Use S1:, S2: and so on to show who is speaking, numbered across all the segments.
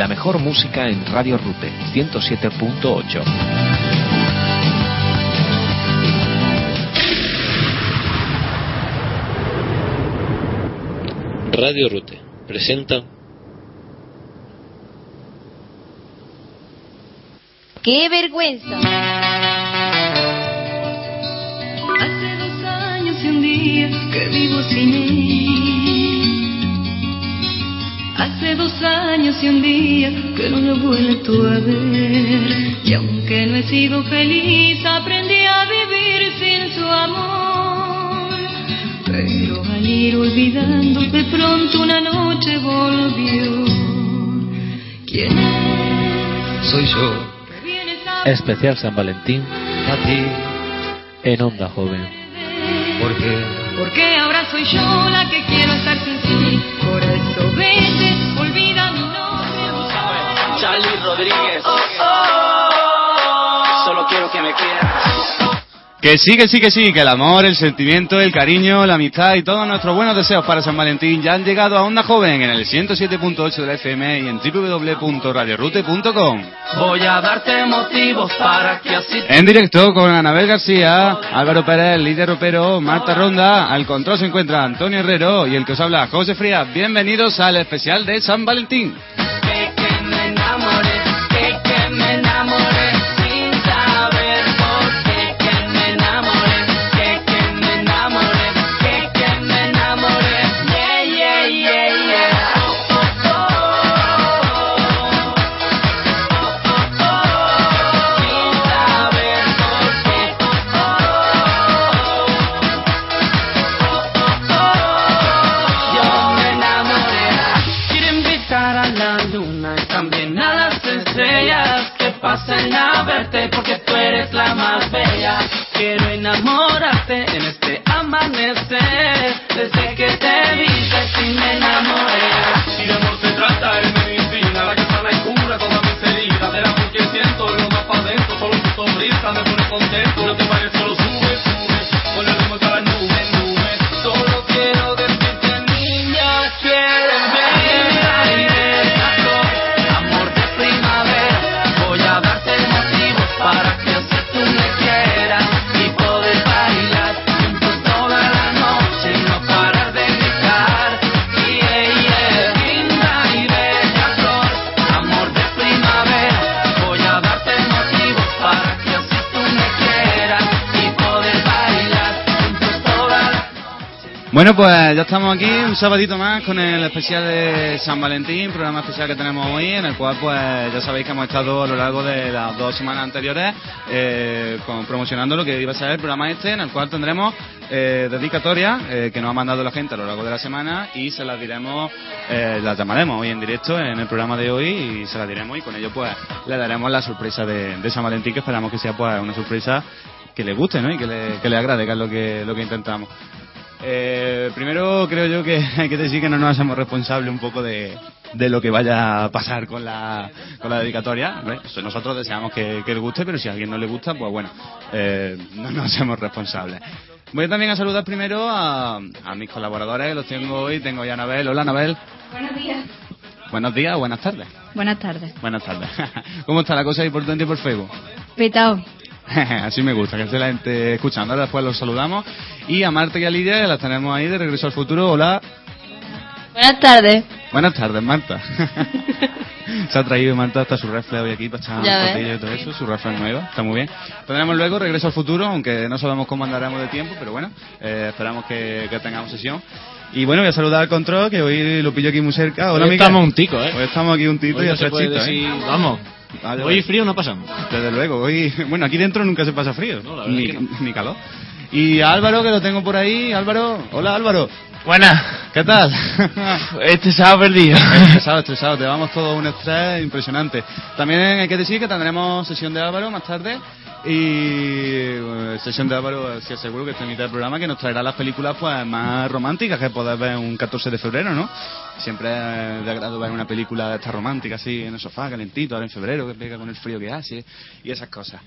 S1: La mejor música en Radio Rute 107.8.
S2: Radio Rute presenta
S3: ¡Qué vergüenza!
S4: Hace dos años y un día que vivo sin él. Hace dos años y un día que no lo he vuelto a ver. Y aunque no he sido feliz, aprendí a vivir sin su amor. Pero al ir olvidando, de pronto una noche volvió. ¿Quién es?
S5: Soy yo,
S2: Especial San Valentín
S5: a ti,
S2: en Onda Joven.
S5: porque
S4: Porque ahora soy yo la que quiero estar sin ti. Por eso vete.
S6: Charlie Rodríguez. Solo quiero que me quieras.
S7: Que sí, que sí, que sí, que el amor, el sentimiento, el cariño, la amistad y todos nuestros buenos deseos para San Valentín ya han llegado a Onda Joven en el 107.8 de la FM y en www.radiorute.com.
S6: Voy a darte motivos para que así
S7: En directo con Anabel García, Álvaro Pérez, Lidia Ropero, Marta Ronda, al control se encuentra Antonio Herrero y el que os habla José Frías. Bienvenidos al especial de San Valentín.
S6: Que, que me enamoré,
S7: pues ya estamos aquí un sabadito más con el especial de San Valentín, programa especial que tenemos hoy, en el cual pues ya sabéis que hemos estado a lo largo de las dos semanas anteriores eh, con- promocionando lo que iba a ser el programa este, en el cual tendremos eh, dedicatorias eh, que nos ha mandado la gente a lo largo de la semana y se las diremos, eh, las llamaremos hoy en directo en el programa de hoy y se las diremos y con ello pues le daremos la sorpresa de, de San Valentín que esperamos que sea pues una sorpresa que le guste ¿no? y que le, que le agrade, que es lo que, lo que intentamos. Eh, primero creo yo que hay que decir que no nos hacemos responsables un poco de, de lo que vaya a pasar con la, con la dedicatoria. Nosotros deseamos que, que le guste, pero si a alguien no le gusta, pues bueno, eh, no nos hacemos responsables. Voy también a saludar primero a, a mis colaboradores, que los tengo hoy. Tengo ya a Anabel. Hola, Anabel.
S3: Buenos días.
S7: Buenos días o buenas tardes.
S3: Buenas tardes.
S7: Buenas tardes. ¿Cómo está la cosa ahí por Twitter y por Facebook?
S3: Petao.
S7: Así me gusta, que esté la gente escuchando. Ahora después los saludamos. Y a Marta y a Lidia, las tenemos ahí de regreso al futuro. Hola.
S3: Buenas tardes.
S7: Buenas tardes, Marta. Se ha traído Marta hasta su refle hoy aquí para echar patillas y todo eso, su refle nueva, está muy bien. Tendremos luego Regreso al Futuro, aunque no sabemos cómo andaremos de tiempo, pero bueno, eh, esperamos que, que tengamos sesión. Y bueno, voy a saludar al control, que hoy lo pillo aquí muy cerca. Hola,
S2: Hoy estamos un tico, ¿eh?
S7: Hoy estamos aquí un tito
S2: Hoy
S7: y
S2: no
S7: estrechito,
S2: decir,
S7: ¿eh?
S2: vamos.
S7: Vale,
S2: Hoy
S7: vale.
S2: frío no pasamos.
S7: Desde luego, hoy, bueno, aquí dentro nunca se pasa frío,
S2: No, la verdad
S7: ni,
S2: que no.
S7: ni calor. Y a Álvaro, que lo tengo por ahí. Álvaro, hola Álvaro,
S8: Buenas.
S7: ¿qué tal?
S8: Este sábado perdido.
S7: estresado, estresado, te vamos todo un estrés impresionante. También hay que decir que tendremos sesión de Álvaro más tarde y bueno, sesión de Álvaro, sí seguro que está en mitad del programa, que nos traerá las películas pues más románticas que podés ver un 14 de febrero, ¿no? Siempre de agrado ver una película de esta romántica así en el sofá, calentito, ahora en febrero, que pega con el frío que hace y esas cosas.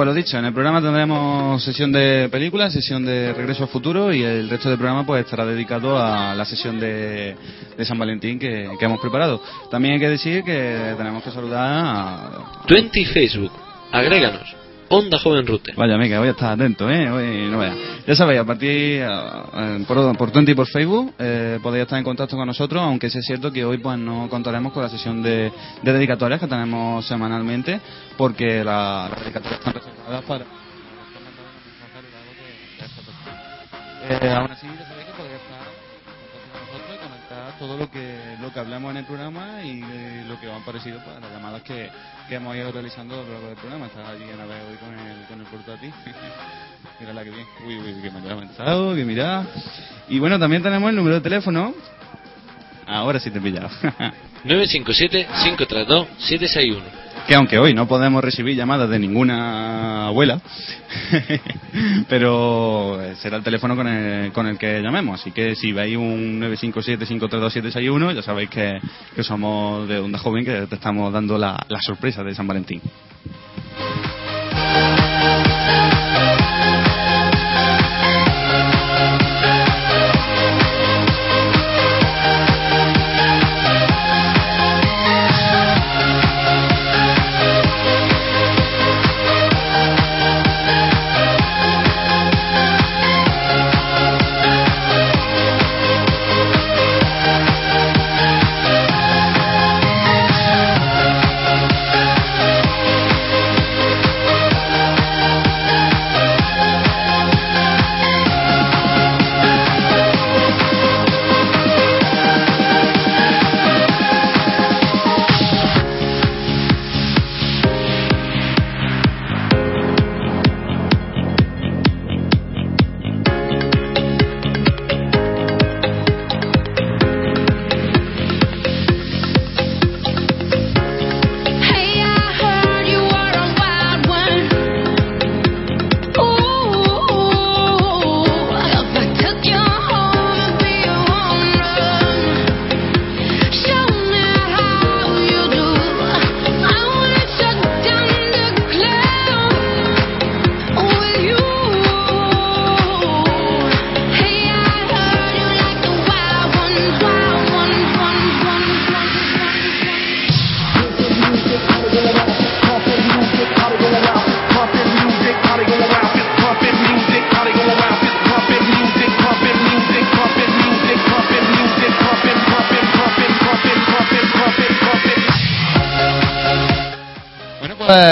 S7: Bueno, lo dicho, en el programa tendremos sesión de películas, sesión de Regreso al Futuro y el resto del programa pues estará dedicado a la sesión de, de San Valentín que, que hemos preparado. También hay que decir que tenemos que saludar a...
S2: 20 Facebook. Agréganos. Onda Joven Rute.
S7: Vaya, amiga, voy a estar atento, ¿eh? Hoy no vaya. Ya sabéis, a partir eh, por, por Twenty y por Facebook eh, podéis estar en contacto con nosotros, aunque sí es cierto que hoy pues no contaremos con la sesión de, de dedicatorias que tenemos semanalmente, porque la- las dedicatorias están reservadas para... Eh, aún así, ya sabéis que podéis estar con nosotros y comentar todo lo que, lo que hablamos en el programa y eh, lo que os han parecido pues, las llamadas que, que hemos ido realizando a lo largo del programa. Estás allí en la vez hoy con el, con el portátil. Mírala que bien. Uy, uy, que me ha avanzado, que mira. Y bueno, también tenemos el número de teléfono. Ahora sí te he pillado.
S2: 957-532-761.
S7: que aunque hoy no podemos recibir llamadas de ninguna abuela, pero será el teléfono con el, con el que llamemos. Así que si veis un 957-532-761, ya sabéis que, que somos de Onda Joven, que te estamos dando la, la sorpresa de San Valentín.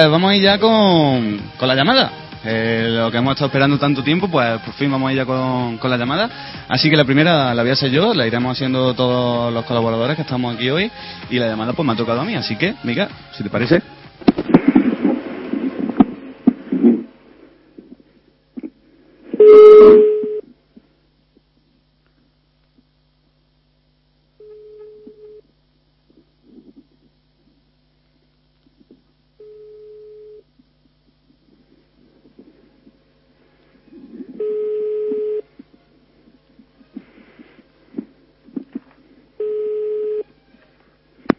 S7: Pues vamos a ir ya con, con la llamada. Eh, lo que hemos estado esperando tanto tiempo, pues por fin vamos a ir ya con, con la llamada. Así que la primera la voy a hacer yo, la iremos haciendo todos los colaboradores que estamos aquí hoy. Y la llamada pues me ha tocado a mí, así que, Mica, si te parece.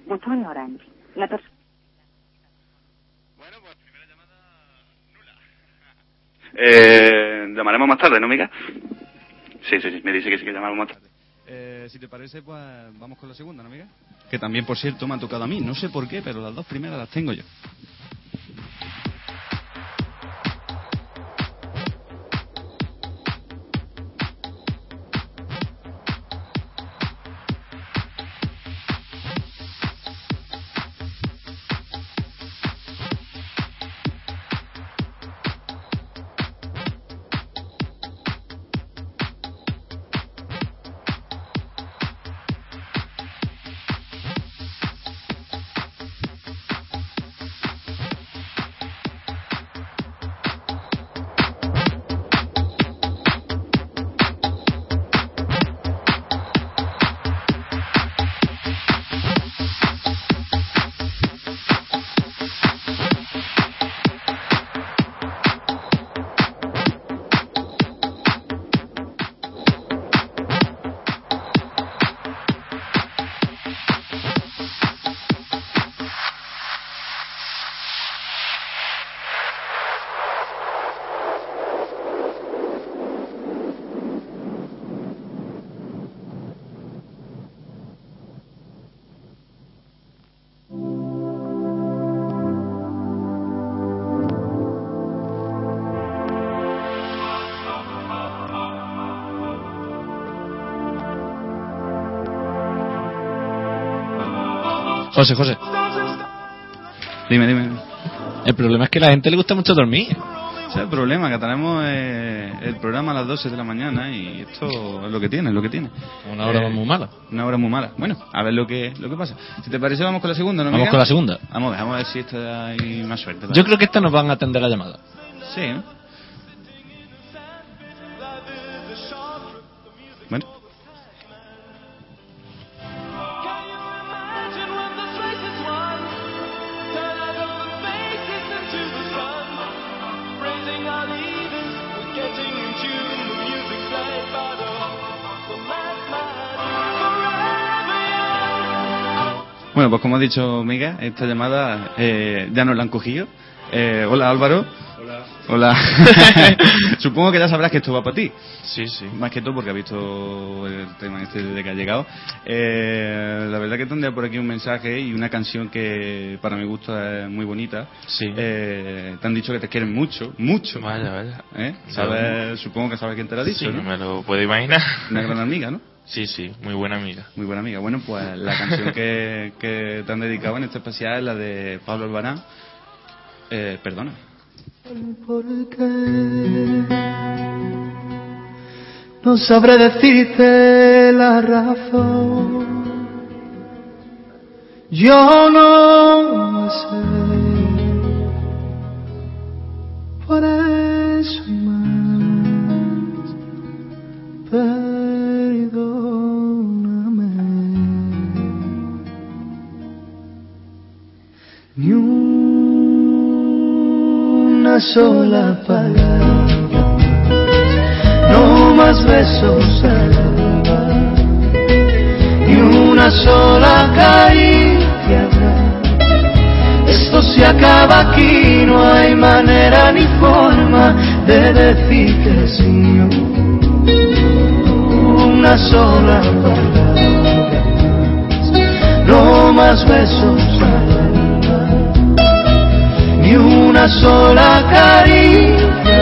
S9: Botón orange. La persona.
S7: Eh, llamaremos más tarde, ¿no, Mica? Sí, sí, sí, Eh, si te parece, pues vamos con la segunda, ¿no, Mica? Que también, por cierto, me ha tocado a mí. No sé por qué, pero las dos primeras las tengo yo.
S8: José, José.
S7: Dime, dime.
S8: El problema es que a la gente le gusta mucho dormir.
S7: Ese es el problema, que tenemos eh, el programa a las 12 de la mañana y esto es lo que tiene, es lo que tiene.
S8: Una hora
S7: Eh,
S8: muy mala.
S7: Una hora muy mala. Bueno, a ver lo que, lo que pasa. Si te parece, vamos con la segunda, ¿no?
S8: Vamos con la segunda.
S7: Vamos a ver, vamos a ver si esta hay más suerte.
S8: Yo creo que esta nos van a atender la llamada.
S7: Sí, ¿no? Bueno. Bueno, pues como ha dicho Miga, esta llamada eh, ya nos la han cogido. Eh, hola Álvaro. Hola. Supongo que ya sabrás que esto va para ti.
S10: Sí, sí.
S7: Más que todo porque ha visto el tema este desde que ha llegado. Eh, la verdad que tendría por aquí un mensaje y una canción que para mi gusto es muy bonita.
S10: Sí.
S7: Eh, te han dicho que te quieren mucho, mucho.
S10: Vaya, vaya.
S7: ¿Eh? ¿Sabes? Supongo que sabes quién te lo ha dicho,
S10: Sí,
S7: ¿no?
S10: me lo puedo imaginar.
S7: Una gran amiga, ¿no?
S10: Sí, sí, muy buena amiga.
S7: Muy buena amiga. Bueno, pues la canción que, que te han dedicado en este especial es la de Pablo Albarán. Eh, perdona.
S11: No sabré decirte la razón. Yo no sé. Por eso más. Perdóname. Ni sola palabra no más besos al alba, ni una sola caricia. Esto se acaba aquí, no hay manera ni forma de decir que sí. Una sola palabra, no más besos una sola caricia.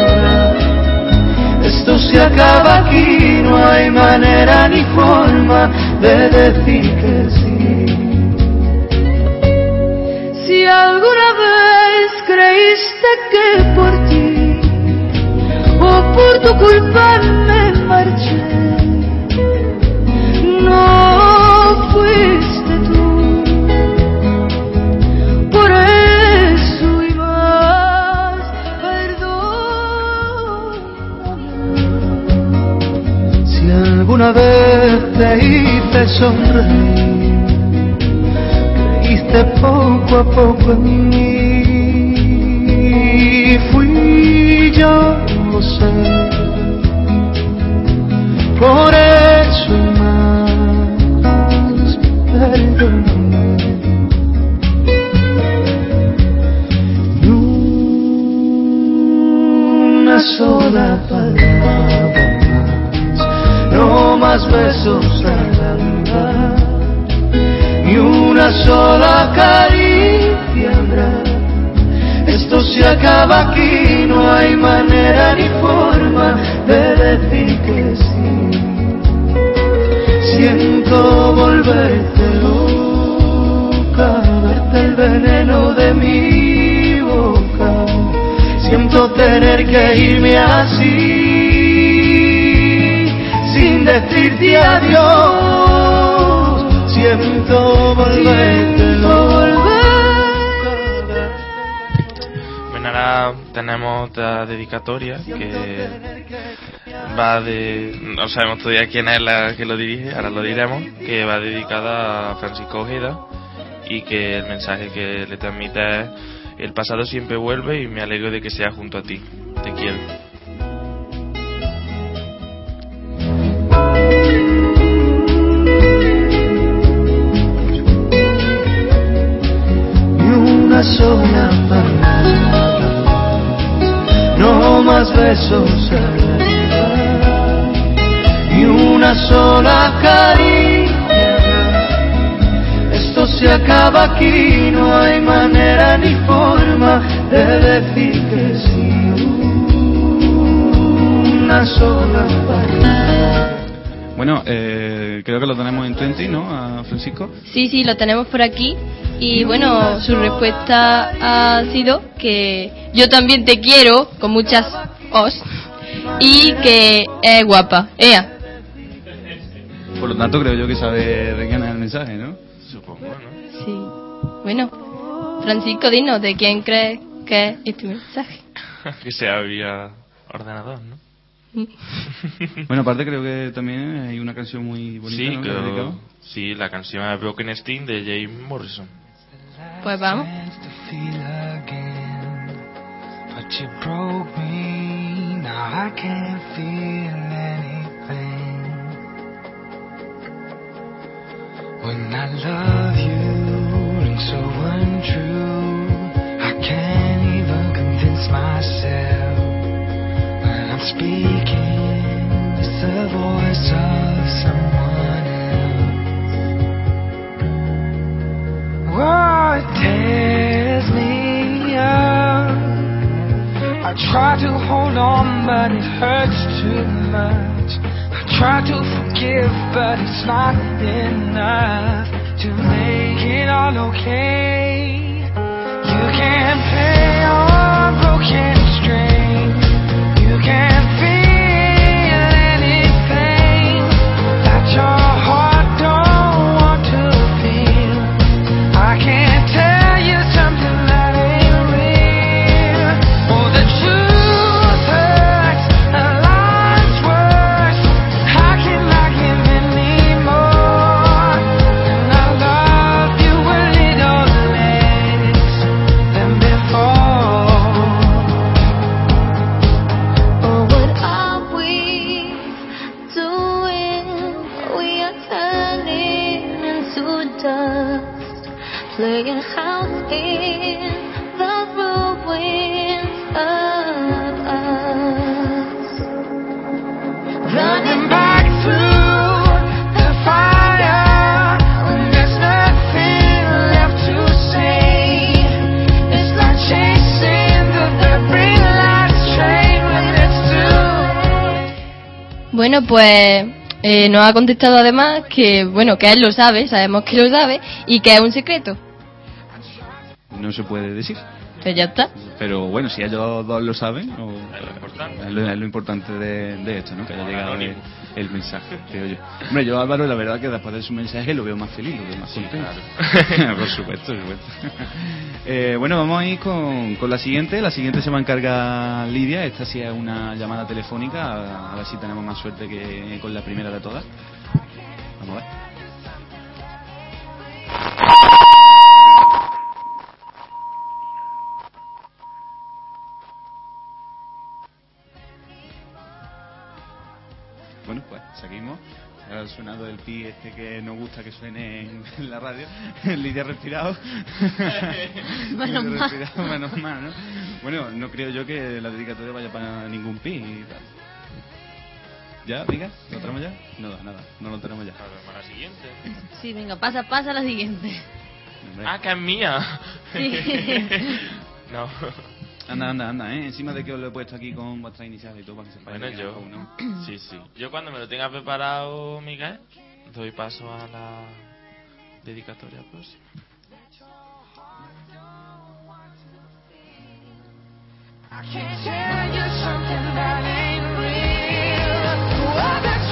S11: Esto se acaba aquí, no hay manera ni forma de decir que sí. Si alguna vez creíste que por ti o por tu culpa me marché, vez te hice sonreír, creíste poco a poco en mí. Fui yo, lo sé. Por eso más, perdóname. Una sola palabra más besos al alba ni una sola caricia habrá. Esto se acaba aquí, no hay manera ni forma de decir que sí. Siento volverte loca, verte el veneno de mi boca. Siento tener que irme así, decirte adiós. Siento volverte loca.
S10: Bueno, ahora tenemos otra dedicatoria que va de... No sabemos todavía quién es la que lo dirige, ahora lo diremos, que va dedicada a Francisco Ojeda y que el mensaje que le transmite es el pasado siempre vuelve y me alegro de que sea junto a ti. Te quiero.
S11: Una sola palabra, no más besos ni una sola caricia. Esto se acaba aquí, no hay manera ni forma de decir que sí. Una sola palabra.
S7: Bueno, eh, creo que lo tenemos en 20, ¿no? A Francisco.
S3: Sí, sí, lo tenemos por aquí. Y bueno, su respuesta ha sido que yo también te quiero, con muchas os, y que es guapa. Ea.
S7: Por lo tanto, creo yo que sabe de quién es el mensaje, ¿no?
S10: Supongo, ¿no?
S3: Sí. Bueno, Francisco, dinos de quién crees que es este mensaje.
S10: que sea vía ordenador, ¿no?
S7: Bueno, aparte creo que también hay una canción muy bonita,
S10: Sí,
S7: ¿no? dedicado.
S10: sí, la canción Broken Steam de James Morrison.
S3: Pues vamos.
S12: But you broke me, now I can't feel anything. When I love but
S3: Bueno, pues eh, nos ha contestado además que, bueno, que él lo sabe, sabemos que lo sabe, y que es un secreto.
S7: No se puede decir.
S3: Pues ya está.
S7: Pero bueno, si ellos dos lo saben, o-
S10: Es lo importante.
S7: es lo, es lo importante de, de esto, ¿no? Que haya llegado el, mensaje, creo yo. Hombre, yo Álvaro, la verdad que después de su mensaje lo veo más feliz, lo veo más contento. por supuesto, por supuesto. Eh, bueno, vamos a ir con, con la siguiente. La siguiente se va a encargar Lidia. Esta sí es una llamada telefónica. A, a ver si tenemos más suerte que con la primera de todas. Vamos a ver. Bueno, pues seguimos. Ha sonado el pi este que nos gusta que suene en, la radio. Lidia ha respirado.
S3: Menos mal.
S7: respirado, menos mal, ¿no? Bueno, no creo yo que la dedicatoria vaya para ningún pi y tal. ¿Ya, diga? ¿Lo tenemos ya? Nada, nada, no lo tenemos ya.
S10: Para la siguiente.
S3: Sí, venga, pasa, pasa a la siguiente.
S7: Hombre.
S10: Ah, que es mía.
S3: Sí.
S10: no.
S7: Anda, anda, anda, ¿eh? Encima de que os lo he puesto aquí con vuestra inicial y todo para que sepáis
S10: Bueno, yo.
S7: uno.
S10: Sí, sí. Yo cuando me lo tenga preparado, Miguel, doy paso a la dedicatoria próxima.
S12: I can't tell you something that ain't real. Oh,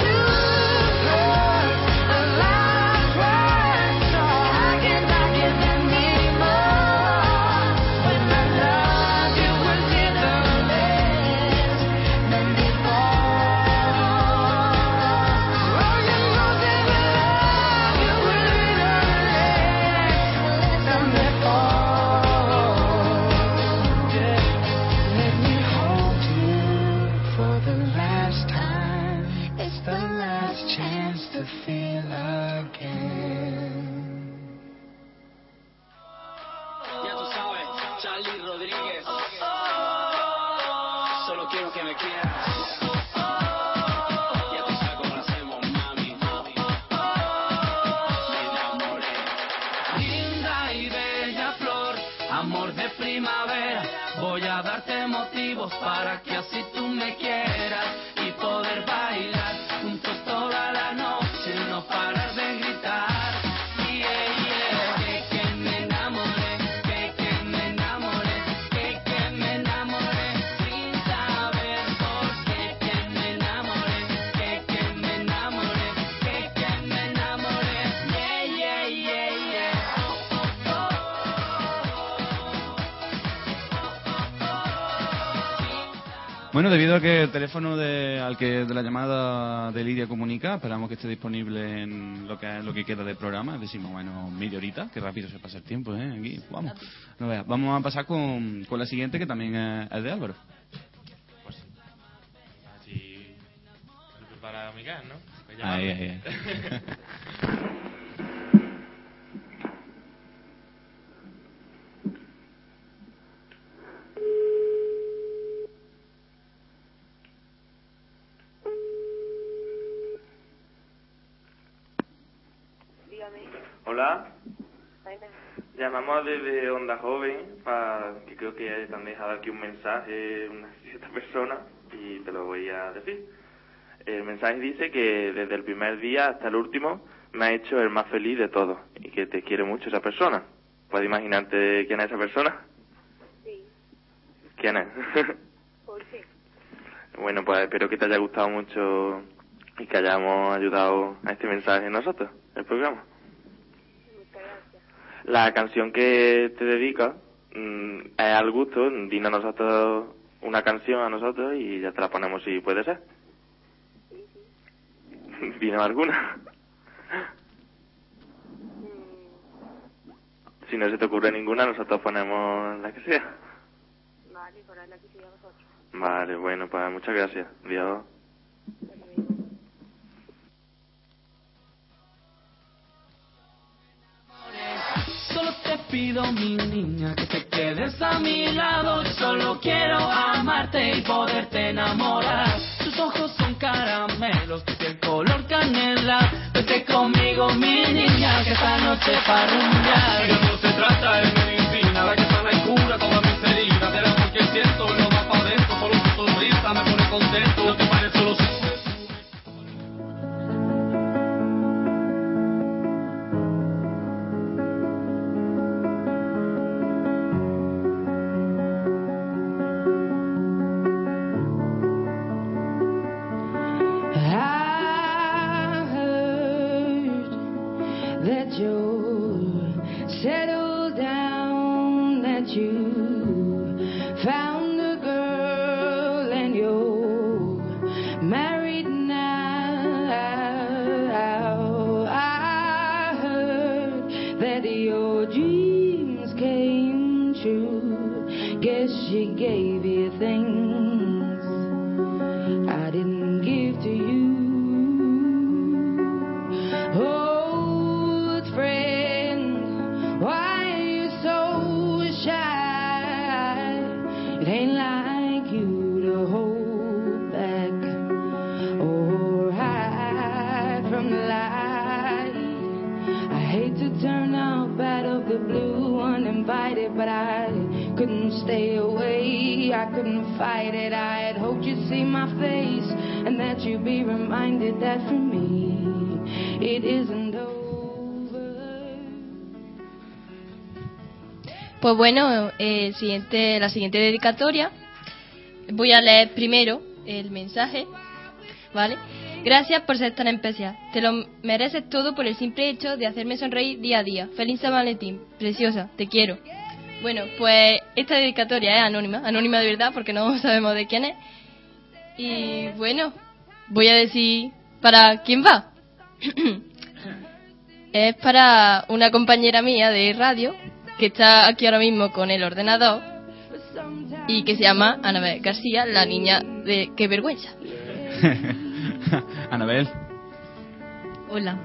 S7: Bueno, debido a que el teléfono de, al que de la llamada de Lidia comunica, esperamos que esté disponible en lo que lo que queda del programa, decimos, bueno, media horita, que rápido se pasa el tiempo, ¿eh? Aquí, vamos. No veas. Vamos a pasar con, con la siguiente, que también es, es de Álvaro.
S10: Así se prepara Miguel, ¿no? Pues
S7: Ahí, ahí, ahí.
S10: Hola. Llamamos desde Onda Joven, para que creo que te han dejado aquí un mensaje una cierta persona y te lo voy a decir. El mensaje dice que desde el primer día hasta el último me ha hecho el más feliz de todos y que te quiere mucho esa persona. ¿Puedes imaginarte quién es esa persona?
S13: Sí,
S10: ¿Quién es?
S13: ¿por qué?
S10: bueno, pues espero que te haya gustado mucho y que hayamos ayudado a este mensaje nosotros, el programa. La canción que te dedica mm, es al gusto, dinos a nosotros una canción a nosotros y ya te la ponemos si puede ser. Dinos alguna. Si no se te ocurre ninguna, nosotros ponemos la que sea.
S13: Vale, por ahí la que siga vosotros.
S10: Vale, bueno, pues muchas gracias. Adiós.
S6: Solo te pido, mi niña, que te quedes a mi lado. Solo quiero amarte y poderte enamorar. Tus ojos son caramelos, piel color canela. Vete conmigo, mi niña, que esta noche para rumbear.
S14: Pero no se trata de medicina, la que sana y cura todas mis heridas. Del amor que siento no va pa' dentro, solo tu sonrisa me pone contento.
S3: Bueno, eh, siguiente, la siguiente dedicatoria. Voy a leer primero el mensaje, ¿vale? Gracias por ser tan especial. Te lo mereces todo por el simple hecho de hacerme sonreír día a día. Feliz San Valentín, preciosa, te quiero. Bueno, pues esta dedicatoria es anónima, anónima de verdad porque no sabemos de quién es. Y bueno, voy a decir para quién va. es para una compañera mía de radio que está aquí ahora mismo con el ordenador y que se llama Anabel García, la niña de qué vergüenza.
S7: Anabel,
S15: Hola.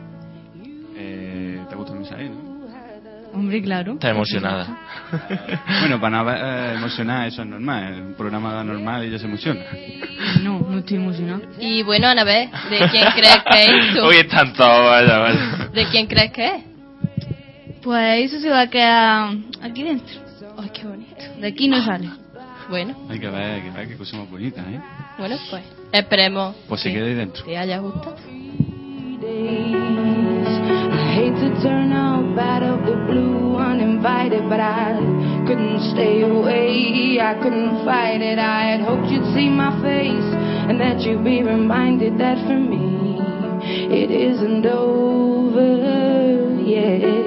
S7: eh, ¿te gusta el mensaje, no?
S15: Hombre, claro.
S10: Está emocionada.
S7: Bueno, para Anabel eh, emocionar eso es normal, es un programa normal y ella se emociona.
S15: No, no estoy emocionado.
S3: Y bueno, Anabel, ¿de quién crees que es esto?
S10: Hoy están todos, vaya, vaya.
S3: ¿De quién crees que es?
S15: Pues eso se va a quedar aquí dentro.
S3: Ay, qué bonito.
S15: De aquí no sale.
S3: Bueno,
S7: Hay que ver, hay que ver qué cosa más bonita, ¿eh?
S3: bueno, pues esperemos
S7: Pues se
S3: que
S7: quede ahí dentro.
S3: te haya gustado.
S4: I hate to turn up out of the blue uninvited, but I couldn't stay away. I couldn't fight it. I had hoped you'd see my face and that you'd be reminded that for me it isn't over yet.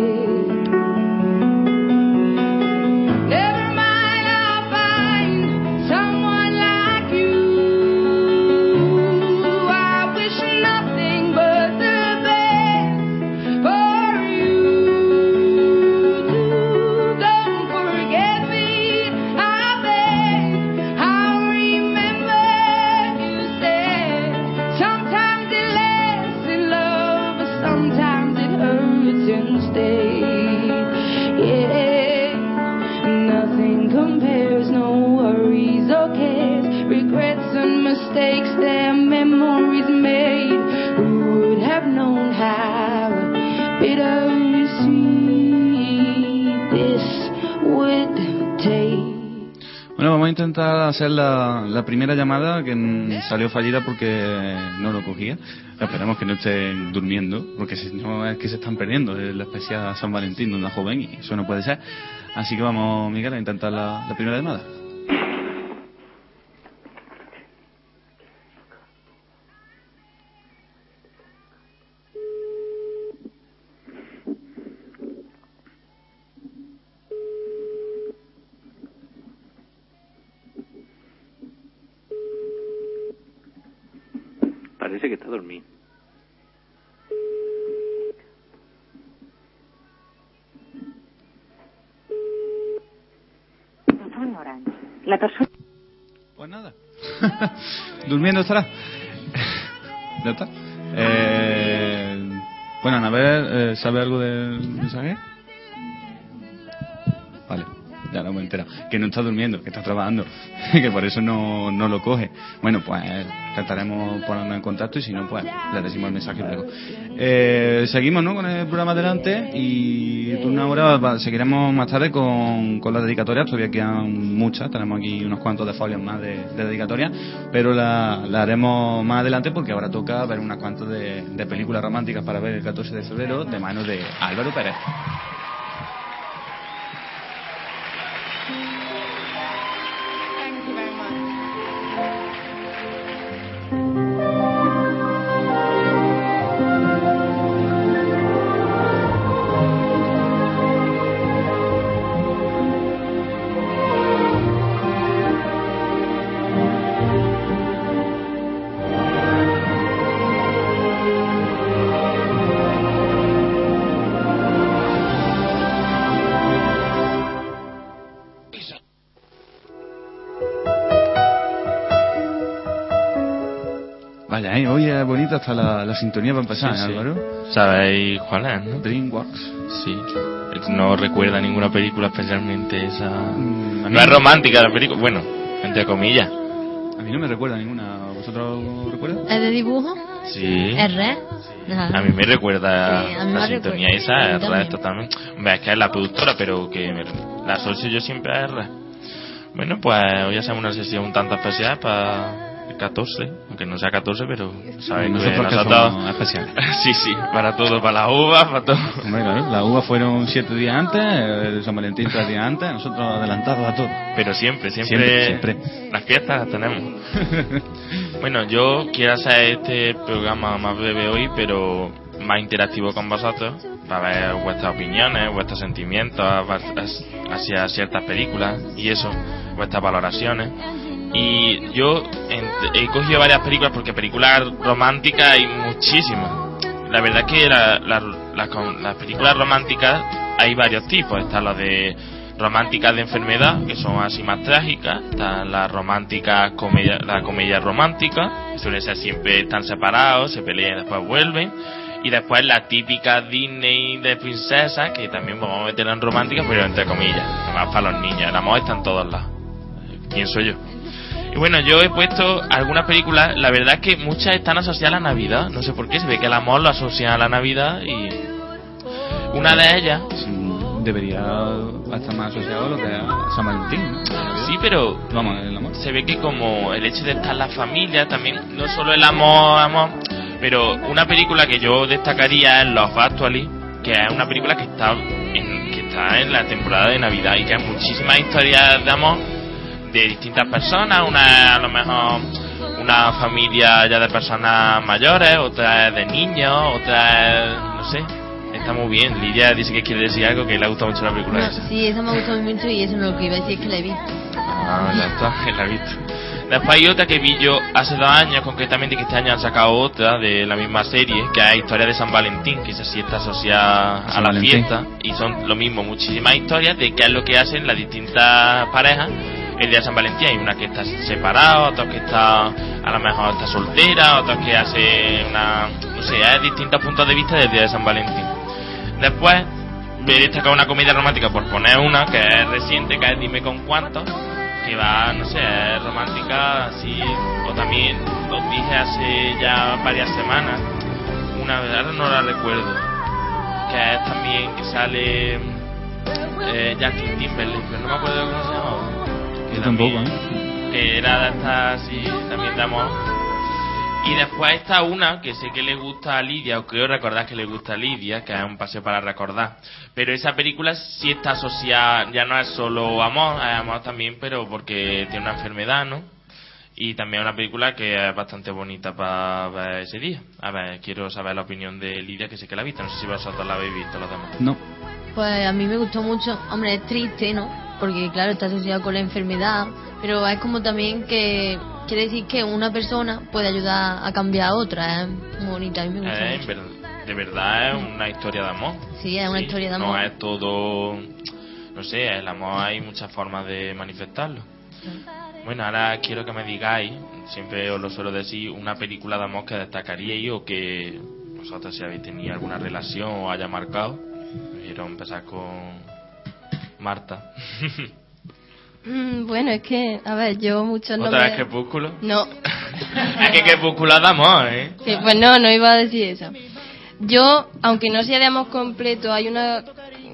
S7: Bueno, vamos a intentar hacer la, la primera llamada que salió fallida porque no lo cogía. Esperemos que no estén durmiendo, porque si no es que se están perdiendo de la especial San Valentín de una joven y eso no puede ser. Así que vamos, Miguel, a intentar la, la primera llamada. Durmiendo estará. ya está. Eh, bueno, Anabel, eh, ¿sabe algo del mensaje? Que no está durmiendo, que está trabajando. que por eso no, no lo coge. Bueno, pues intentaremos ponernos en contacto y si no, pues le decimos el mensaje luego. Eh, seguimos, ¿no? Con el programa adelante y una hora seguiremos más tarde con, con las dedicatorias. Todavía quedan muchas. Tenemos aquí unos cuantos de folios más de, de dedicatorias. Pero la, haremos más adelante porque ahora toca ver unas cuantas de películas románticas para ver el 14 de febrero de manos de Álvaro Pérez. Bonita hasta la, la sintonía para empezar,
S10: Sí,
S7: ¿eh,
S10: sí.
S7: Álvaro?
S10: ¿Sabéis cuál es, no?
S7: DreamWorks.
S10: Sí. No recuerda ninguna película especialmente esa...
S7: Mm,
S10: No es romántica la película, bueno, entre comillas.
S7: A mí no me recuerda ninguna. ¿Vosotros recuerdan?
S15: ¿Es de dibujo?
S10: Sí.
S15: ¿Es re? Ajá.
S10: A mí me recuerda
S15: Sí, a mí
S10: la
S15: me
S10: sintonía
S15: recuerda.
S10: esa, es
S15: también.
S10: re totalmente. Hombre, es que es la productora, pero que me- la asocio yo siempre a R. Bueno, pues hoy hacemos una sesión un tanto especial para 14, aunque no sea 14, pero sabéis que
S7: Nosotros que somos especiales.
S10: sí, sí, para todo, para las uvas, para todo.
S7: Hombre, claro, las uvas fueron siete días antes, el San Valentín tres días antes, nosotros adelantados a todo.
S10: Pero siempre, siempre,
S7: Siempre, siempre.
S10: las fiestas las tenemos. bueno, yo quiero hacer este programa más breve hoy, pero más interactivo con vosotros, para ver vuestras opiniones, vuestros sentimientos hacia ciertas películas y eso, vuestras valoraciones. Y yo he cogido varias películas porque películas románticas hay muchísimas. La verdad es que la- la- la- las películas románticas hay varios tipos. Están las de románticas de enfermedad, que son así más trágicas. Están las románticas, la comedia romántica, que suele ser siempre están separados, se pelean y después vuelven. Y después la típica Disney de princesa, que también vamos a meterla en romántica, pero entre comillas, además para los niños. El amor está en todos lados. Pienso yo. Y bueno, yo he puesto algunas películas, la verdad es que muchas están asociadas a la Navidad, no sé por qué, se ve que el amor lo asocia a la Navidad y una de ellas...
S7: Debería estar más asociado a lo que es San Valentín, ¿no?
S10: Sí, pero
S7: Vamos, el amor.
S10: se ve que como el hecho de estar la familia también, no solo el amor, amor, pero una película que yo destacaría es Love Actually, que es una película que está en, que está en la temporada de Navidad y que hay muchísimas historias de amor de distintas personas, una a lo mejor una familia ya de personas mayores, otra es de niños, otra es, no sé, está muy bien. Lidia dice que quiere decir algo que le ha gustado mucho la película
S15: No,
S10: esa.
S15: sí, esa me ha gustado mucho y eso no lo que iba a decir es que la he visto.
S10: Ah, ya está, que la he visto. Después hay otra que vi yo hace dos años, concretamente, que este año han sacado otra de la misma serie, que es Historia de San Valentín, que esa sí está asociada a
S7: San
S10: la
S7: Valentín.
S10: fiesta, y son lo mismo, muchísimas historias de qué es lo que hacen las distintas parejas el día de San Valentín. Hay una que está separada, otra que está, a lo mejor está soltera, otra que hace una, no sé, hay distintos puntos de vista del día de San Valentín. Después, voy a destacar una comedia romántica por poner una que es reciente, que es Dime con cuánto, que va, no sé, es romántica, así, o también os dije hace ya varias semanas, una, ahora no la recuerdo, que es también que sale eh, Justin pero no me acuerdo cómo se llamaba. Que
S7: Yo tampoco, ¿eh?
S10: Que era de estas así, también de amor. Y después está una que sé que le gusta a Lidia, o creo recordar que le gusta a Lidia, que es un paseo para recordar. Pero esa película sí está asociada, ya no es solo amor, es amor también, pero porque tiene una enfermedad, ¿no? Y también una película que es bastante bonita para ver ese día. A ver, quiero saber la opinión de Lidia, que sé que la ha visto. No sé si vosotros la habéis visto los demás.
S7: No.
S16: Pues a mí me gustó mucho. Hombre, es triste, ¿no? Porque claro, está asociado con la enfermedad, pero es como también que quiere decir que una persona puede ayudar a cambiar a otra. Es muy bonita, mí me gusta
S10: Eh,
S16: mucho.
S10: de verdad es una historia de amor.
S16: Sí, es una historia de amor.
S10: No es todo. No sé, el amor hay muchas formas de manifestarlo. Bueno, ahora quiero que me digáis, siempre os lo suelo decir, una película de amor que destacaríais o que vosotros si habéis tenido alguna relación o haya marcado. Quiero empezar con Marta.
S3: Mm, bueno, es que, a ver, yo muchos no
S10: ¿Otra
S3: me...
S10: vez Crepúsculo?
S3: No,
S10: es que Crepúsculo amor, ¿eh?
S3: Sí, pues no, no iba a decir eso. Yo, aunque no sea de amor completo, hay una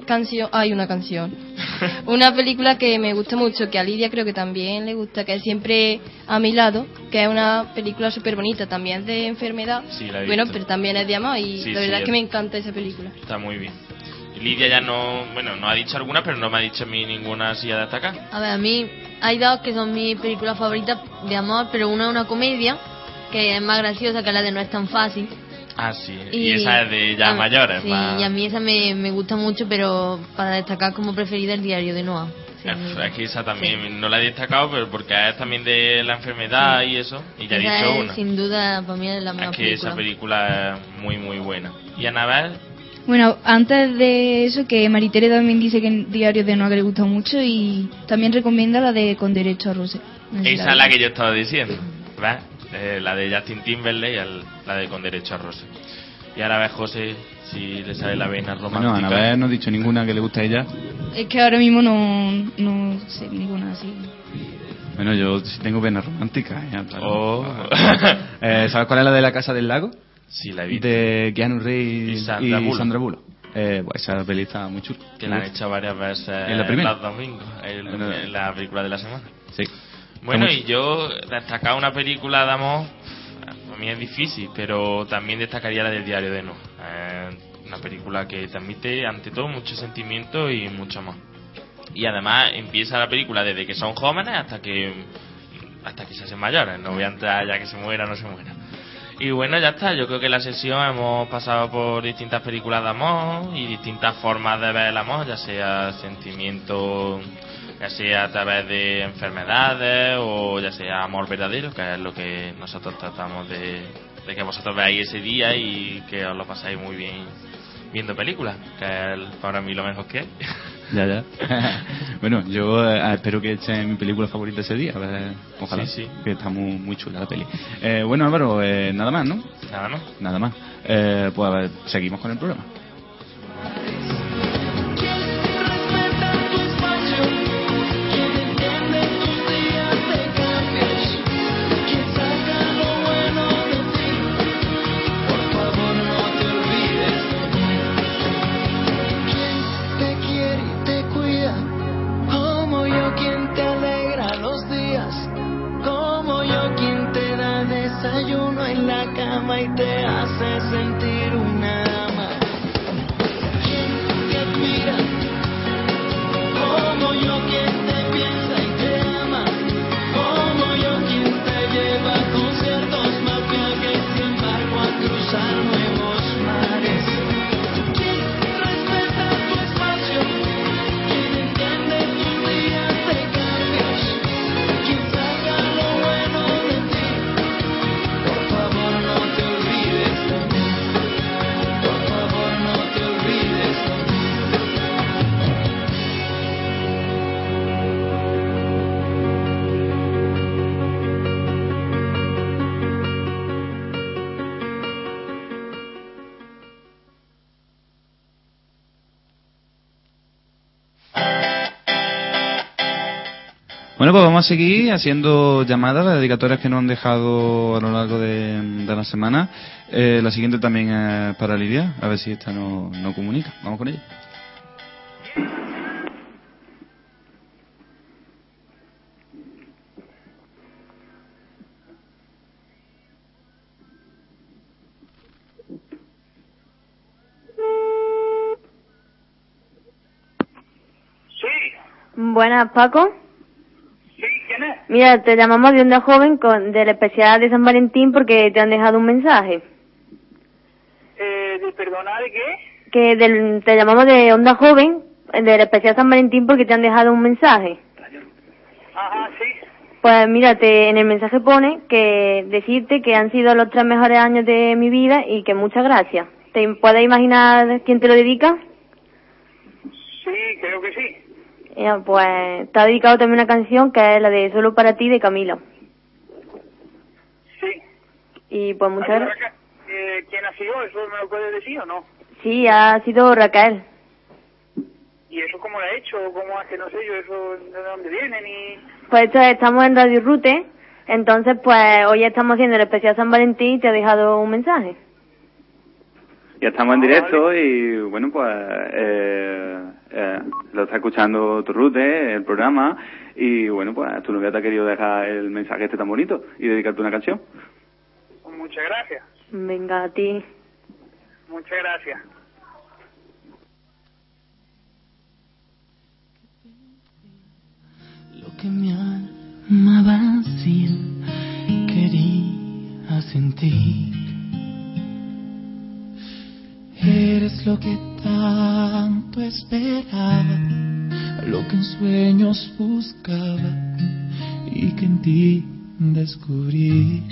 S3: canción, hay una canción, una película que me gusta mucho, que a Lidia creo que también le gusta, que es siempre a mi lado, que es una película súper bonita, también es de enfermedad,
S10: Sí, la he
S3: bueno,
S10: visto.
S3: pero también es de amor y
S10: Sí,
S3: la
S10: sí,
S3: verdad es
S10: es-
S3: que me encanta esa película.
S10: Está muy bien. Y Lidia ya no, bueno, no ha dicho alguna, pero no me ha dicho a mí ninguna así a destacar.
S16: A ver, a mí hay dos que son mis películas favoritas de amor, pero una es una comedia, que es más graciosa que la de No es tan fácil.
S10: Ah, sí. Y, esa es de ya mayores,
S16: Sí,
S10: más-
S16: y a mí esa me, me gusta mucho, pero para destacar como preferida el diario de Noah. Sí,
S10: Es que esa también no la he destacado, pero porque es también de la enfermedad y eso. Y ya he
S16: esa
S10: dicho
S16: es,
S10: una.
S16: sin duda, para mí es la
S10: Es
S16: mejor
S10: que
S16: película.
S10: esa película es muy, muy buena. Y Anabel,
S17: Bueno, antes de eso, que Maritere también dice que en Diario de Noa que le gusta mucho y también recomienda la de Con Derecho a Roce. No sé si
S10: esa es la que yo estaba diciendo. ¿Ves? Eh, la de Justin Timberlake y el- la de Con Derecho a Rosa. Y ahora ves, José, si le sale la vena
S7: Bueno,
S10: romántica.
S7: Anabel no ha dicho ninguna que le guste a ella.
S17: Es que ahora mismo no, no sé ninguna así.
S7: Bueno, yo sí tengo venas románticas. ¿eh?
S10: Oh.
S7: Eh, ¿Sabes cuál es la de la Casa del Lago?
S10: Sí, la he visto.
S7: De Keanu Reeves
S10: Y Sandra Bullock.
S7: Eh, pues esa peli está muy chula.
S10: Que la han hecho varias veces
S7: ¿En la primera?
S10: los domingos, en,
S7: En la-
S10: película de la semana.
S7: Sí.
S10: Bueno, y yo destacar una película de amor, a mí es difícil, pero también destacaría la del Diario de No. Eh, una película que transmite, ante todo, mucho sentimiento y mucho amor. Y además empieza la película desde que son jóvenes hasta que hasta que se hacen mayores. No voy a entrar ya que se muera o no se muera. Y bueno, ya está. Yo creo que en la sesión hemos pasado por distintas películas de amor y distintas formas de ver el amor, ya sea sentimiento, ya sea a través de enfermedades o ya sea amor verdadero, que es lo que nosotros tratamos de, de que vosotros veáis ese día y que os lo pasáis muy bien viendo películas, que es para mí lo mejor que hay.
S7: Ya, ya. bueno, yo eh, espero que echen mi película favorita ese día. a ver, ojalá.
S10: Sí, sí.
S7: Que está muy, muy chula la peli. Eh, bueno, Álvaro, eh, nada más, ¿no?
S10: Nada más.
S7: Nada más. Eh, pues a ver, seguimos con el programa.
S18: Cama y
S7: Vamos a seguir haciendo llamadas, las dedicatorias que nos han dejado a lo largo de, la semana. Eh, la siguiente también es para Lidia, a ver si esta no, no comunica. Vamos con ella.
S19: Buenas, Paco. Mira, te llamamos de Onda Joven con, del especial de San Valentín porque te han dejado un mensaje.
S20: Eh, de, perdona, ¿de qué?
S19: Que del, te llamamos de Onda Joven del especial San Valentín porque te han dejado un mensaje.
S20: Ajá, sí.
S19: Pues mira, te, en el mensaje pone que decirte que han sido los tres mejores años de mi vida y que muchas gracias. ¿Te puedes imaginar quién te lo dedica?
S20: Sí, creo que sí.
S19: Ya, pues ha dedicado también una canción que es la de Solo para ti de Camila.
S20: Sí.
S19: Y pues muchas gracias.
S20: Eh, ¿Quién ha sido? ¿Eso me lo puedes decir o no?
S19: Sí, ha sido Raquel.
S20: ¿Y eso cómo lo ha hecho? ¿Cómo hace? No sé yo, eso de dónde viene ni...
S19: Pues esto- estamos en Radio Rute, entonces pues hoy estamos haciendo el especial San Valentín y te ha dejado un mensaje.
S7: Ya estamos en directo y bueno, pues eh, eh, lo está escuchando tu Rute, el programa, y bueno, pues tu novia te ha querido dejar el mensaje este tan bonito y dedicarte una canción.
S20: Muchas gracias,
S19: Venga, a ti.
S20: muchas gracias.
S21: Lo que mi alma vacía quería sentir. Eres lo que tanto esperaba, lo que en sueños buscaba y que en ti descubrí.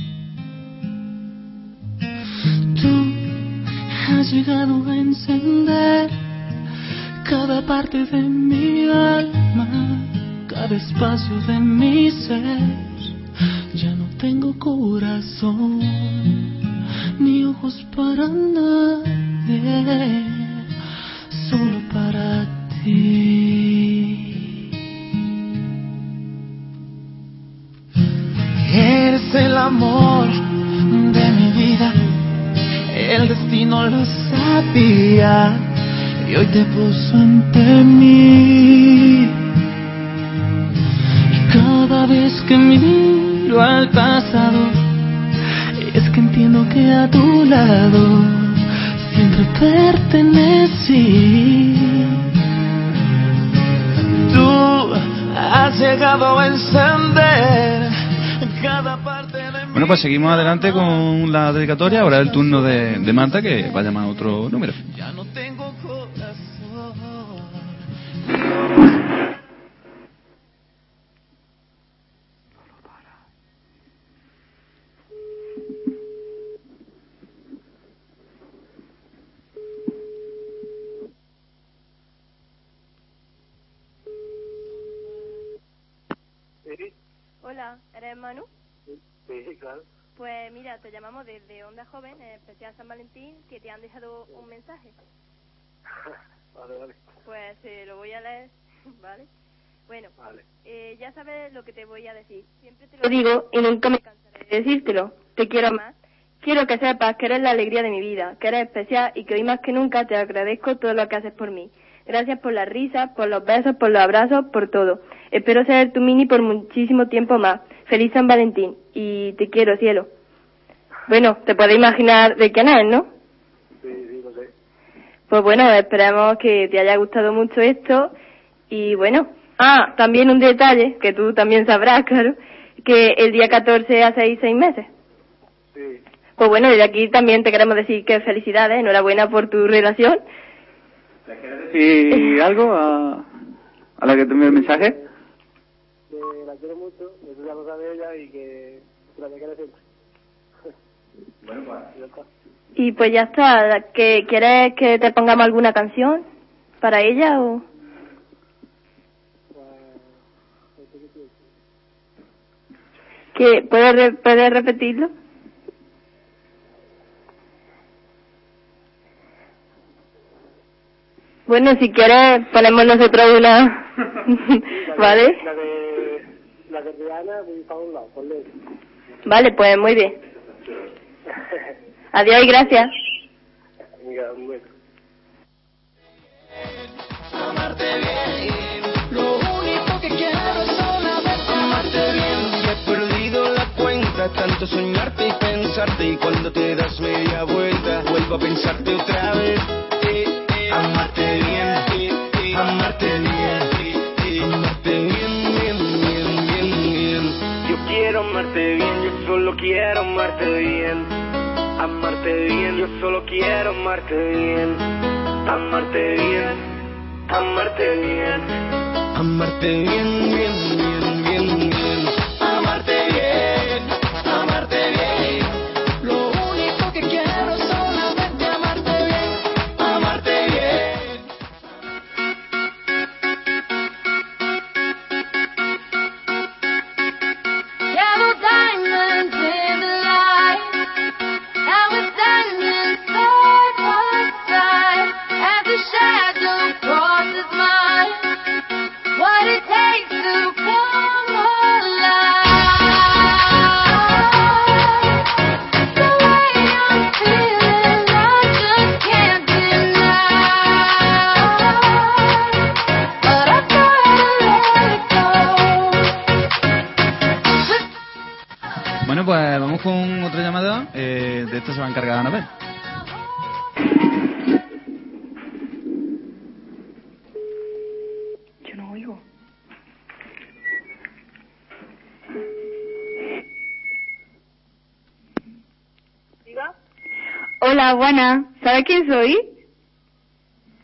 S21: Tú has llegado a encender cada parte de mi alma, cada espacio de mi ser. Ya no tengo corazón ni ojos para solo para ti. Eres el amor de mi vida, el destino lo sabía y hoy te puso ante mí. Y cada vez que miro al pasado, es que entiendo que a tu lado siempre pertenecí. Tú has llegado a encender cada parte de
S7: Bueno, pues seguimos adelante con la dedicatoria. Ahora es el turno de, de Marta, que va a llamar a otro número.
S22: Te llamamos desde Onda Joven, en especial San Valentín, que te han dejado un mensaje.
S20: Vale, vale.
S22: Pues eh, lo voy a leer, ¿vale? Bueno,
S20: Vale.
S22: eh, ya sabes lo que te voy a decir. Siempre te lo digo y nunca me cansaré de decírtelo. Te quiero más. Quiero que sepas que eres la alegría de mi vida, que eres especial y que hoy más que nunca te agradezco todo lo que haces por mí. Gracias por las risas, por los besos, por los abrazos, por todo. Espero ser tu mini por muchísimo tiempo más. Feliz San Valentín y te quiero, cielo. Bueno, te puedes imaginar de quién es, ¿no?
S20: Sí, sí, lo sé.
S22: Pues bueno, esperemos que te haya gustado mucho esto y bueno. Ah, también un detalle que tú también sabrás, claro, que el día 14 hace seis meses.
S20: Sí.
S22: Pues bueno, desde aquí también te queremos decir que felicidades, enhorabuena por tu relación.
S7: ¿Y algo a, a la que te envió el mensaje?
S20: Que la quiero mucho, que tú ya lo sabes ella y que, que la quiero siempre.
S7: Bueno, pues.
S22: Y pues ya está, ¿que ¿quieres que te pongamos alguna canción para ella o...? que ¿Puedes, re- ¿Puedes repetirlo? Bueno, si quieres ponemos nosotros una, ¿vale?
S20: La de, la de Rihanna, voy para un lado, ponle.
S22: Vale, pues muy bien. Adiós y gracias.
S20: Beso.
S21: amarte bien. Lo único que quiero es solamente amarte bien. He perdido la cuenta, tanto soñarte y pensarte. Y cuando te das media vuelta, vuelvo a pensarte otra vez. Eh, eh, amarte bien, eh, amarte bien, amarte
S23: bien, yo solo quiero amarte bien. Amarte bien, yo solo quiero amarte bien. Amarte bien, amarte bien. Amarte bien, bien, bien,
S17: Hola, buena. ¿Sabes quién soy?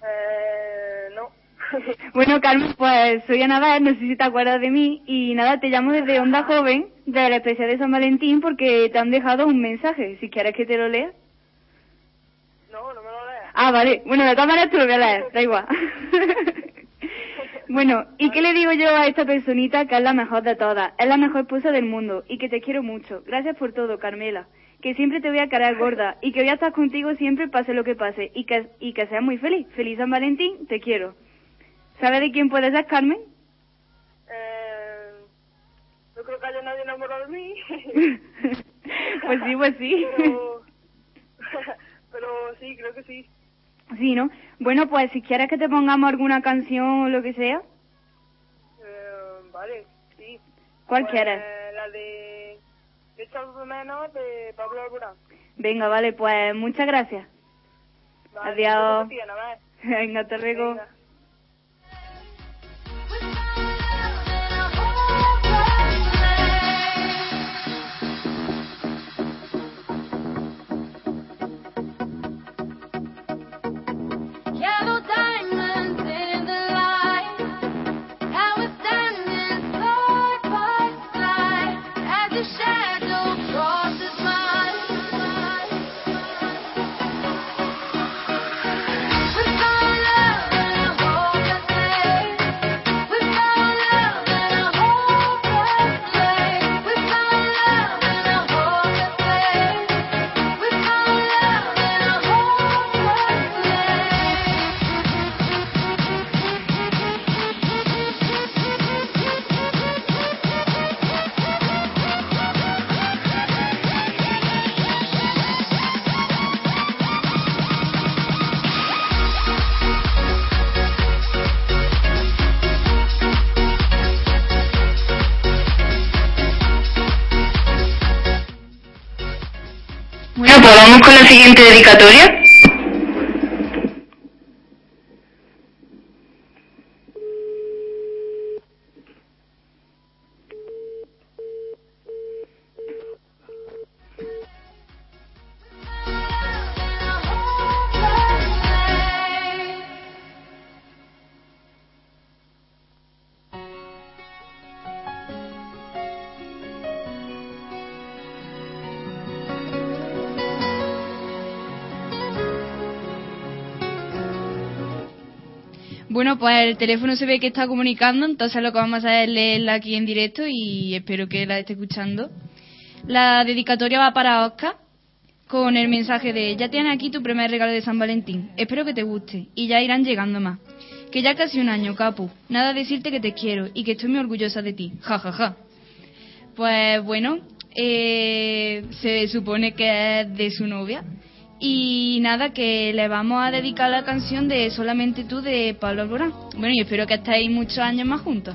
S13: Eh, no.
S17: Bueno, Carmen, pues soy Anabel, no sé si te acuerdas de mí. Y nada, te llamo desde Onda Joven, del especial de San Valentín, porque te han dejado un mensaje. Si quieres que te lo lea.
S13: No, no me lo leas.
S17: Ah, vale. Bueno, de todas maneras te lo voy a leer, da igual. bueno, ¿y qué le digo yo a esta personita que es la mejor de todas? Es la mejor esposa del mundo y que te quiero mucho. Gracias por todo, Carmela. Que siempre te voy a querer gorda y que voy a estar contigo siempre pase lo que pase y que, y que seas muy feliz. Feliz San Valentín, te quiero. ¿Sabes de quién puede ser, Carmen?
S13: Eh, no creo que haya nadie enamorado de mí.
S17: pues sí, pues sí.
S13: Pero, pero sí, creo que sí.
S17: sí, ¿no? Bueno, pues si quieres que te pongamos alguna canción o lo que sea.
S13: Eh, vale, sí.
S17: ¿Cuál
S13: Pues,
S17: quieres?
S13: La de... De Echar de menos de Pablo Alborán.
S17: Venga, vale, pues muchas gracias.
S13: Vale,
S17: Adiós. Venga, hasta luego. Con la siguiente dedicatoria. Bueno, pues el teléfono se ve que está comunicando, entonces lo que vamos a hacer es leerla aquí en directo y espero que la esté escuchando. La dedicatoria va para Oscar con el mensaje de ya tienes aquí tu primer regalo de San Valentín, espero que te guste y ya irán llegando más. Que ya casi un año, Capu, nada decirte que te quiero y que estoy muy orgullosa de ti, ja ja ja. Pues bueno, eh, se supone que es de su novia. Y nada, que le vamos a dedicar la canción de Solamente tú de Pablo Alborán. Bueno, y espero que estéis muchos años más juntos.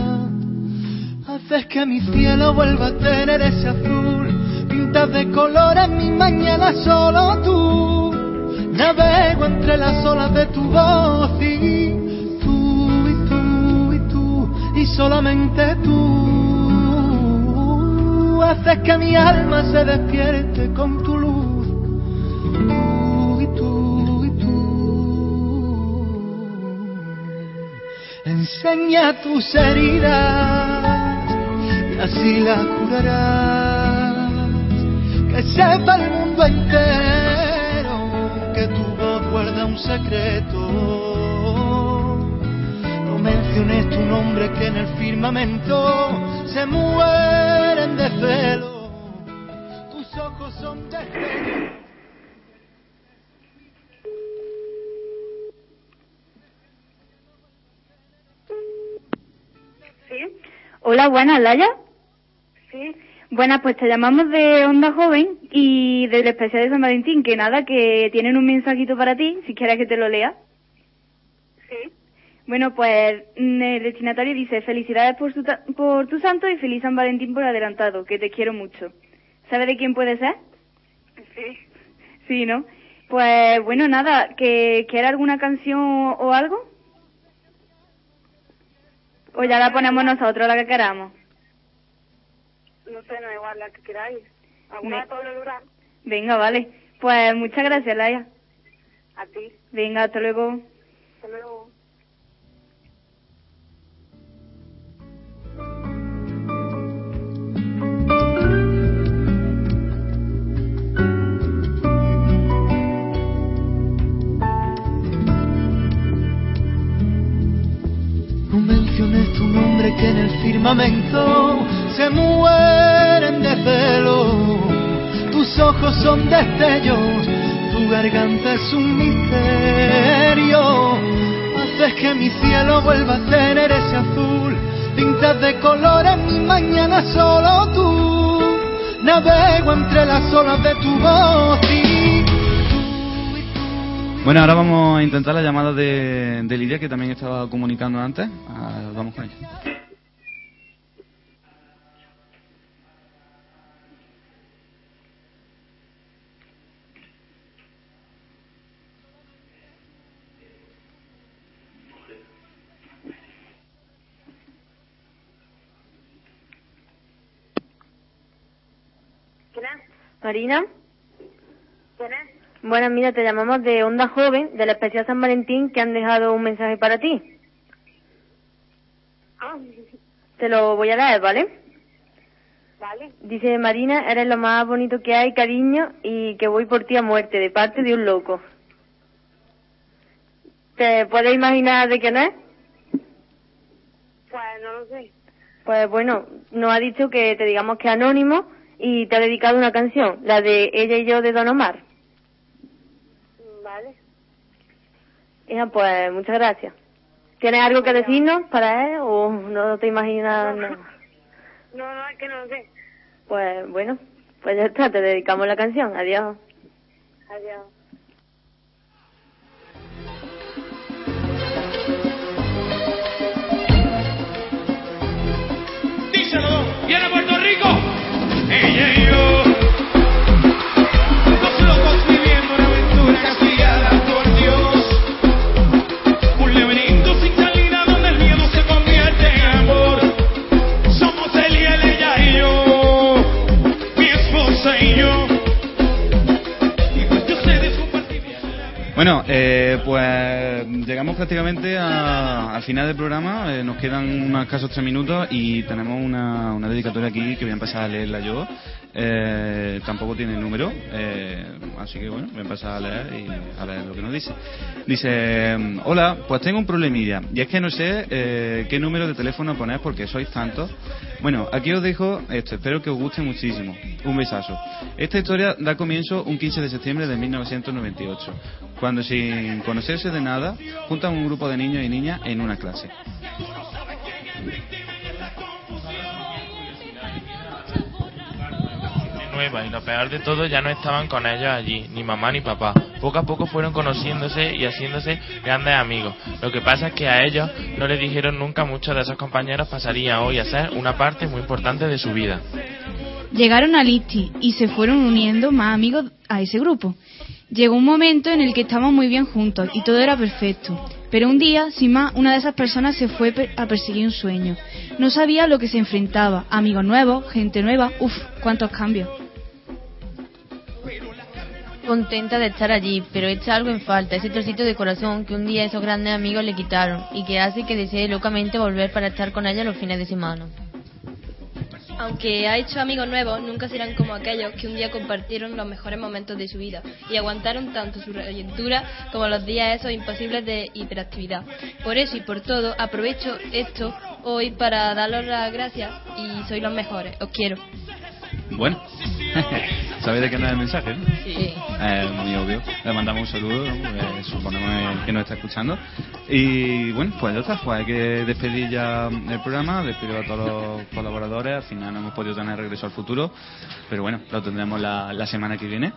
S11: Haces que mi cielo vuelva a tener ese azul, pintas de colores mi mañana solo tú. Navego entre las olas de tu voz y tú y tú y tú y solamente tú haces que mi alma se despierte con tu luz. Tú y tú y tú. Enseña tus heridas así las curarás. Que sepa el mundo entero que tu voz guarda un secreto. No menciones tu nombre que en el firmamento se mueren de celo. Tus ojos son de.
S17: Hola, buenas, Laya. Sí. Buenas, pues te llamamos de Onda Joven y del especial de San Valentín, que nada, que tienen un mensajito para ti, si quieres que te lo lea. Sí. Bueno, pues mm, el destinatario dice, felicidades por, su ta- por tu santo y feliz San Valentín por adelantado, que te quiero mucho. ¿Sabe de quién puede ser? Sí. Sí, ¿no? Pues bueno, nada, que quiera alguna canción o algo. O ya la ponemos nosotros, la que queramos.
S13: No sé, no igual la que queráis. ¿Alguna de Pablo Durán?
S17: Venga, vale. Pues muchas gracias, Laia.
S13: A ti.
S17: Venga, hasta luego.
S13: Hasta luego.
S11: Son destellos, tu garganta es un misterio. Haces que mi cielo vuelva a tener ese azul. Pintas de colores mi mañana solo tú. Navego entre las olas de tu voz y
S7: Bueno, ahora vamos a intentar la llamada de, de Lidia, que también estaba comunicando antes. Ah, vamos con ella.
S19: ¿Quién ¿Quién es? Bueno, mira, te llamamos de Onda Joven, del especial San Valentín, que han dejado un mensaje para ti.
S13: Ah,
S19: Te lo voy a leer, ¿vale?
S13: vale.
S19: Dice Marina, eres lo más bonito que hay, cariño, y que voy por ti a muerte, de parte de un loco. ¿Te puedes imaginar de quién es?
S13: Pues no lo sé.
S19: Pues bueno, nos ha dicho que te digamos que es anónimo y te ha dedicado una canción, la de Ella y yo de Don Omar.
S13: Vale.
S19: Hija, pues muchas gracias. ¿Tienes algo que decirnos para él o no te imaginas nada?
S13: No, no, es que no lo sé.
S19: Pues bueno, pues ya está, te dedicamos la canción. Adiós.
S13: Adiós.
S24: Díselo, viene a
S7: Bueno, eh, pues llegamos prácticamente a- al final del programa. eh, nos quedan unos escasos tres minutos y tenemos una, una dedicatoria aquí que voy a empezar a leerla yo. Eh, tampoco tiene número, eh, así que bueno, voy a empezar a leer y a ver lo que nos dice. Dice, mm, hola, pues tengo un problemilla, y es que no sé eh, qué número de teléfono poner porque sois tantos. Bueno, aquí os dejo esto, espero que os guste muchísimo. Un besazo. Esta historia da comienzo un 15 de septiembre de 1998, cuando sin conocerse de nada, juntan un grupo de niños y niñas en una clase.
S10: Y lo peor de todo ya no estaban con ellos allí, ni mamá ni papá. Poco a poco fueron conociéndose y haciéndose grandes amigos. Lo que pasa es que a ellos no les dijeron nunca muchos de esos compañeros pasarían hoy a ser una parte muy importante de su vida.
S17: Llegaron a Listi y se fueron uniendo más amigos a ese grupo. Llegó un momento en el que estaban muy bien juntos y todo era perfecto. Pero un día, sin más, una de esas personas se fue a perseguir un sueño. No sabía lo que se enfrentaba. Amigos nuevos, gente nueva, uff, cuántos cambios.
S16: Contenta de estar allí, pero echa algo en falta, ese trocito de corazón que un día esos grandes amigos le quitaron y que hace que desee locamente volver para estar con ella los fines de semana.
S3: Aunque ha hecho amigos nuevos, nunca serán como aquellos que un día compartieron los mejores momentos de su vida y aguantaron tanto su calentura como los días esos imposibles de hiperactividad. Por eso y por todo, aprovecho esto hoy para daros las gracias y sois los mejores. Os quiero.
S7: Bueno, ¿sabéis de qué es el mensaje? no?
S3: Sí.
S7: Eh, muy obvio. Le mandamos un saludo. Porque suponemos que nos está escuchando. Y bueno, pues ya está, pues hay que despedir ya el programa, despido a todos los colaboradores, al final no hemos podido tener regreso al futuro, pero bueno, lo tendremos la, la semana que viene.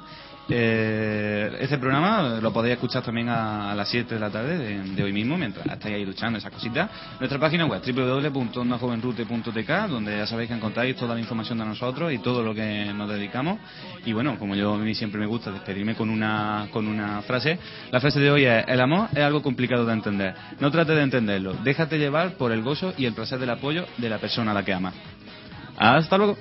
S7: Eh, este programa lo podéis escuchar también a, las 7 de la tarde de, de hoy mismo, mientras estáis ahí luchando esas cositas. Nuestra página web www.ondajovenrute.tk, donde ya sabéis que encontráis toda la información de nosotros y todo lo que nos dedicamos. Y bueno, como yo a mí siempre me gusta despedirme con una, con una frase, la frase de hoy es, el amor es algo complicado de entender. No trates de entenderlo, déjate llevar por el gozo y el placer del apoyo de la persona a la que amas. Hasta luego.